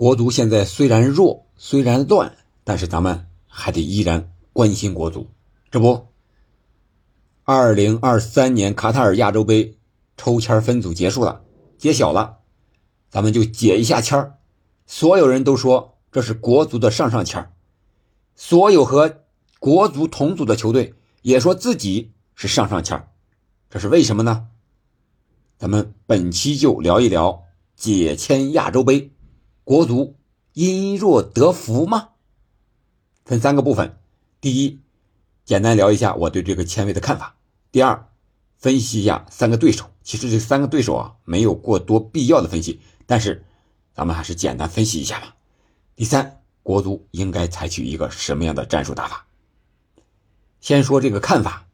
国足现在虽然弱，虽然乱，但是咱们还得依然关心国足。这不，二零二三年卡塔尔亚洲杯抽签分组结束了，揭晓了，咱们就解一下签所有人都说这是国足的上上签所有和国足同组的球队也说自己是上上签这是为什么呢？咱们本期就聊一聊解签亚洲杯。国足因弱得福吗？分三个部分：第一，简单聊一下我对这个签位的看法；第二，分析一下三个对手。其实这三个对手啊，没有过多必要的分析，但是咱们还是简单分析一下吧。第三，国足应该采取一个什么样的战术打法？先说这个看法，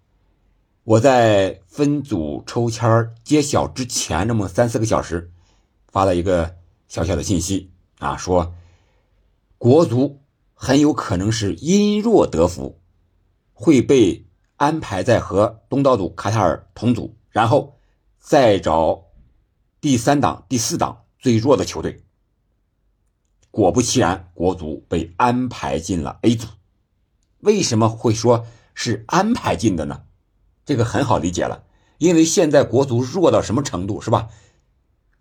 我在分组抽签揭晓之前那么三四个小时，发了一个小小的信息。啊，说国足很有可能是因弱得福，会被安排在和东道主卡塔尔同组，然后再找第三档、第四档最弱的球队。果不其然，国足被安排进了 A 组。为什么会说是安排进的呢？这个很好理解了，因为现在国足弱到什么程度，是吧？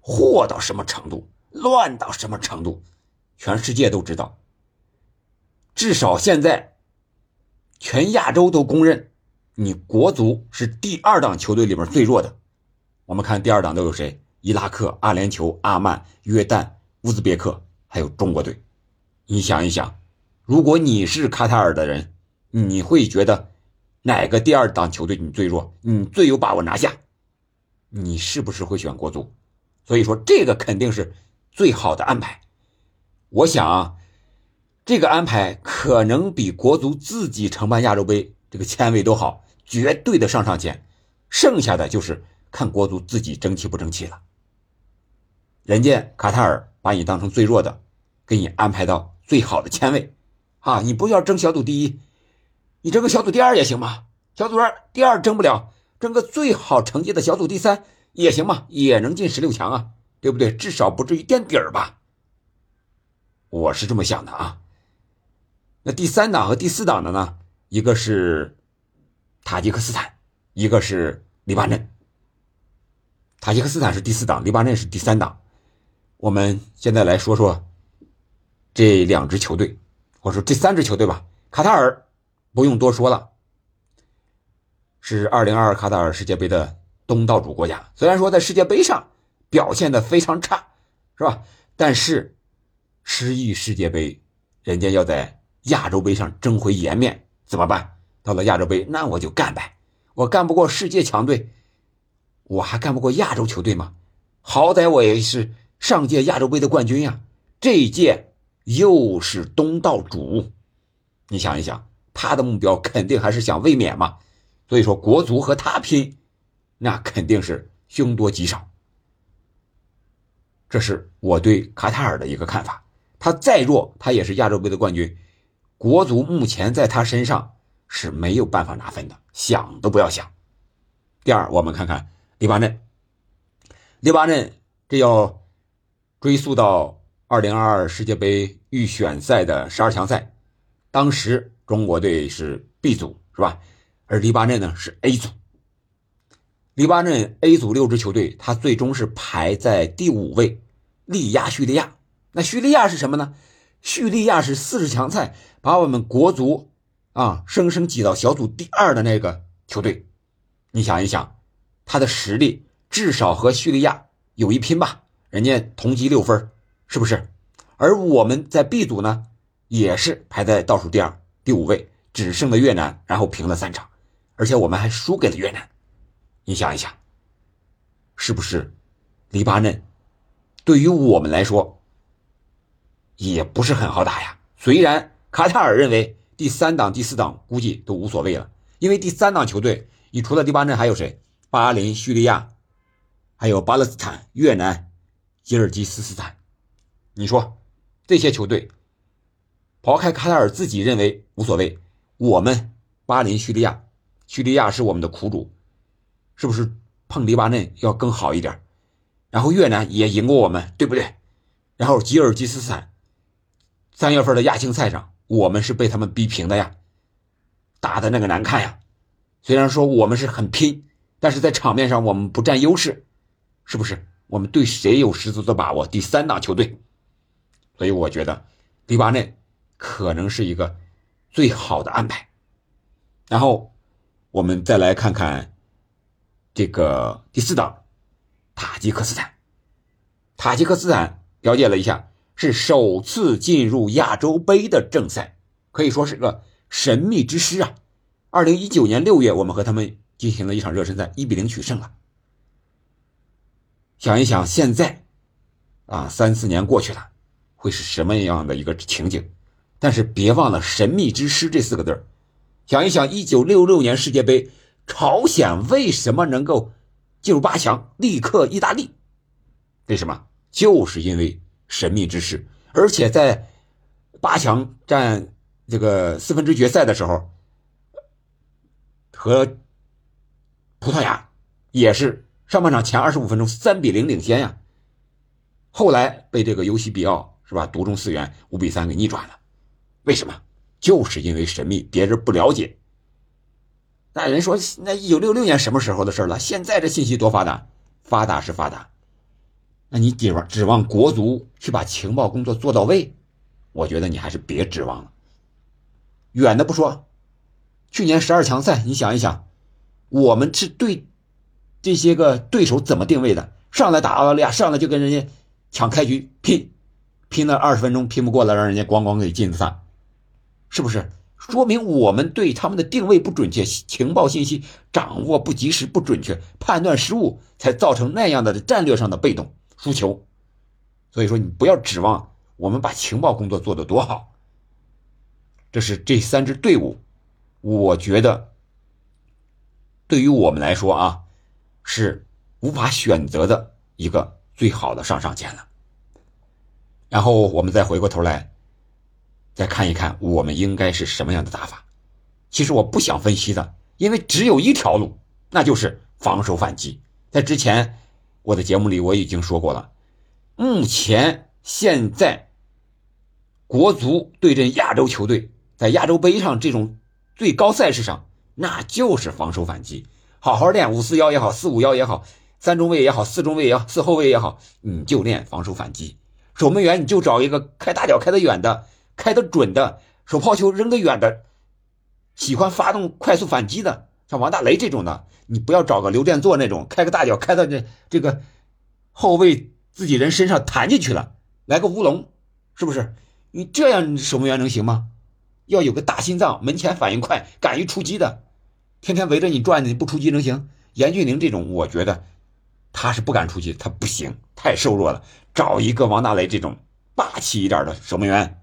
祸到什么程度？乱到什么程度，全世界都知道。至少现在，全亚洲都公认，你国足是第二档球队里面最弱的。我们看第二档都有谁？伊拉克、阿联酋、阿曼、约旦、乌兹别克，还有中国队。你想一想，如果你是卡塔尔的人，你会觉得哪个第二档球队你最弱？你最有把握拿下？你是不是会选国足？所以说，这个肯定是。最好的安排，我想啊，这个安排可能比国足自己承办亚洲杯这个签位都好，绝对的上上签。剩下的就是看国足自己争气不争气了。人家卡塔尔把你当成最弱的，给你安排到最好的签位，啊，你不要争小组第一，你争个小组第二也行嘛。小组二第二争不了，争个最好成绩的小组第三也行嘛，也能进十六强啊。对不对？至少不至于垫底儿吧？我是这么想的啊。那第三档和第四档的呢？一个是塔吉克斯坦，一个是黎巴嫩。塔吉克斯坦是第四档，黎巴嫩是第三档。我们现在来说说这两支球队，或者说这三支球队吧。卡塔尔不用多说了，是二零二二卡塔尔世界杯的东道主国家。虽然说在世界杯上，表现的非常差，是吧？但是，失意世界杯，人家要在亚洲杯上争回颜面，怎么办？到了亚洲杯，那我就干呗。我干不过世界强队，我还干不过亚洲球队吗？好歹我也是上届亚洲杯的冠军呀，这一届又是东道主。你想一想，他的目标肯定还是想卫冕嘛。所以说，国足和他拼，那肯定是凶多吉少。这是我对卡塔尔的一个看法，他再弱，他也是亚洲杯的冠军，国足目前在他身上是没有办法拿分的，想都不要想。第二，我们看看黎巴嫩，黎巴嫩这要追溯到二零二二世界杯预选赛的十二强赛，当时中国队是 B 组，是吧？而黎巴嫩呢是 A 组。黎巴嫩 A 组六支球队，他最终是排在第五位。力压叙利亚，那叙利亚是什么呢？叙利亚是四十强赛把我们国足啊生生挤到小组第二的那个球队。你想一想，他的实力至少和叙利亚有一拼吧？人家同积六分，是不是？而我们在 B 组呢，也是排在倒数第二，第五位，只胜了越南，然后平了三场，而且我们还输给了越南。你想一想，是不是？黎巴嫩？对于我们来说，也不是很好打呀。虽然卡塔尔认为第三档、第四档估计都无所谓了，因为第三档球队，你除了黎巴嫩还有谁？巴林、叙利亚，还有巴勒斯坦、越南、吉尔吉斯斯坦。你说这些球队，抛开卡塔尔自己认为无所谓，我们巴林、叙利亚，叙利亚是我们的苦主，是不是碰黎巴嫩要更好一点？然后越南也赢过我们，对不对？然后吉尔吉斯斯坦三月份的亚青赛上，我们是被他们逼平的呀，打的那个难看呀。虽然说我们是很拼，但是在场面上我们不占优势，是不是？我们对谁有十足的把握？第三档球队，所以我觉得黎巴嫩可能是一个最好的安排。然后我们再来看看这个第四档塔吉克斯坦。塔吉克斯坦了解了一下，是首次进入亚洲杯的正赛，可以说是个神秘之师啊。二零一九年六月，我们和他们进行了一场热身赛，一比零取胜了。想一想，现在啊，三四年过去了，会是什么样的一个情景？但是别忘了“神秘之师”这四个字想一想，一九六六年世界杯，朝鲜为什么能够进入八强，力克意大利？为什么？就是因为神秘之势，而且在八强战这个四分之决赛的时候。和葡萄牙也是上半场前二十五分钟三比零领先呀，后来被这个尤西比奥是吧独中四元五比三给逆转了，为什么？就是因为神秘，别人不了解。那人说那一九六六年什么时候的事了？现在这信息多发达，发达是发达，那你指望指望国足去把情报工作做到位？我觉得你还是别指望了。远的不说。去年十二强赛，你想一想，我们是对这些个对手怎么定位的？上来打澳大利亚，上来就跟人家抢开局，拼，拼了二十分钟，拼不过来，让人家咣咣给进三，是不是？说明我们对他们的定位不准确，情报信息掌握不及时、不准确，判断失误，才造成那样的战略上的被动输球。所以说，你不要指望我们把情报工作做得多好。这是这三支队伍。我觉得，对于我们来说啊，是无法选择的一个最好的上上签了。然后我们再回过头来，再看一看我们应该是什么样的打法。其实我不想分析的，因为只有一条路，那就是防守反击。在之前我的节目里我已经说过了，目前现在国足对阵亚洲球队，在亚洲杯上这种。最高赛事上，那就是防守反击，好好练五四幺也好，四五幺也好，三中卫也好，四中卫也好，四后卫也好，你就练防守反击。守门员你就找一个开大脚开得远的，开得准的，手抛球扔得远的，喜欢发动快速反击的，像王大雷这种的，你不要找个刘殿座那种开个大脚开到这这个后卫自己人身上弹进去了，来个乌龙，是不是？你这样守门员能行吗？要有个大心脏，门前反应快，敢于出击的，天天围着你转，你不出击能行？严俊凌这种，我觉得他是不敢出击，他不行，太瘦弱了。找一个王大雷这种霸气一点的守门员，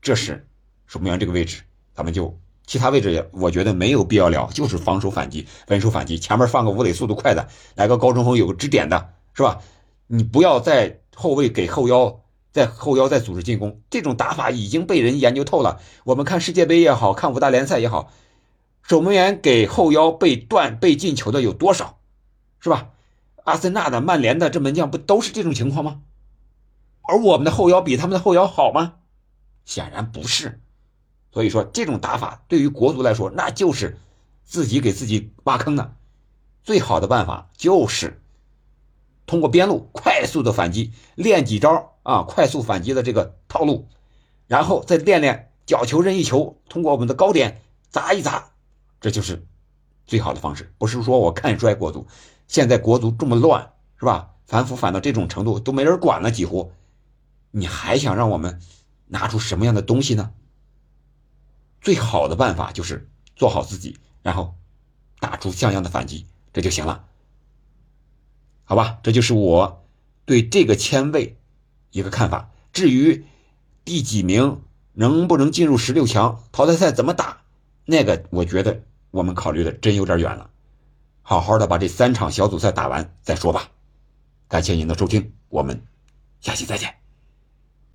这是守门员这个位置，咱们就其他位置也我觉得没有必要聊，就是防守反击，稳守反击，前面放个吴磊速度快的，来个高中锋有个支点的，是吧？你不要在后卫给后腰。在后腰再组织进攻，这种打法已经被人研究透了。我们看世界杯也好看五大联赛也好，守门员给后腰被断被进球的有多少，是吧？阿森纳的、曼联的这门将不都是这种情况吗？而我们的后腰比他们的后腰好吗？显然不是。所以说，这种打法对于国足来说，那就是自己给自己挖坑呢。最好的办法就是通过边路快速的反击，练几招。啊，快速反击的这个套路，然后再练练角球任意球，通过我们的高点砸一砸，这就是最好的方式。不是说我看衰国足，现在国足这么乱，是吧？反腐反到这种程度都没人管了，几乎，你还想让我们拿出什么样的东西呢？最好的办法就是做好自己，然后打出像样的反击，这就行了。好吧，这就是我对这个签位。一个看法，至于第几名能不能进入十六强淘汰赛怎么打，那个我觉得我们考虑的真有点远了，好好的把这三场小组赛打完再说吧。感谢您的收听，我们下期再见。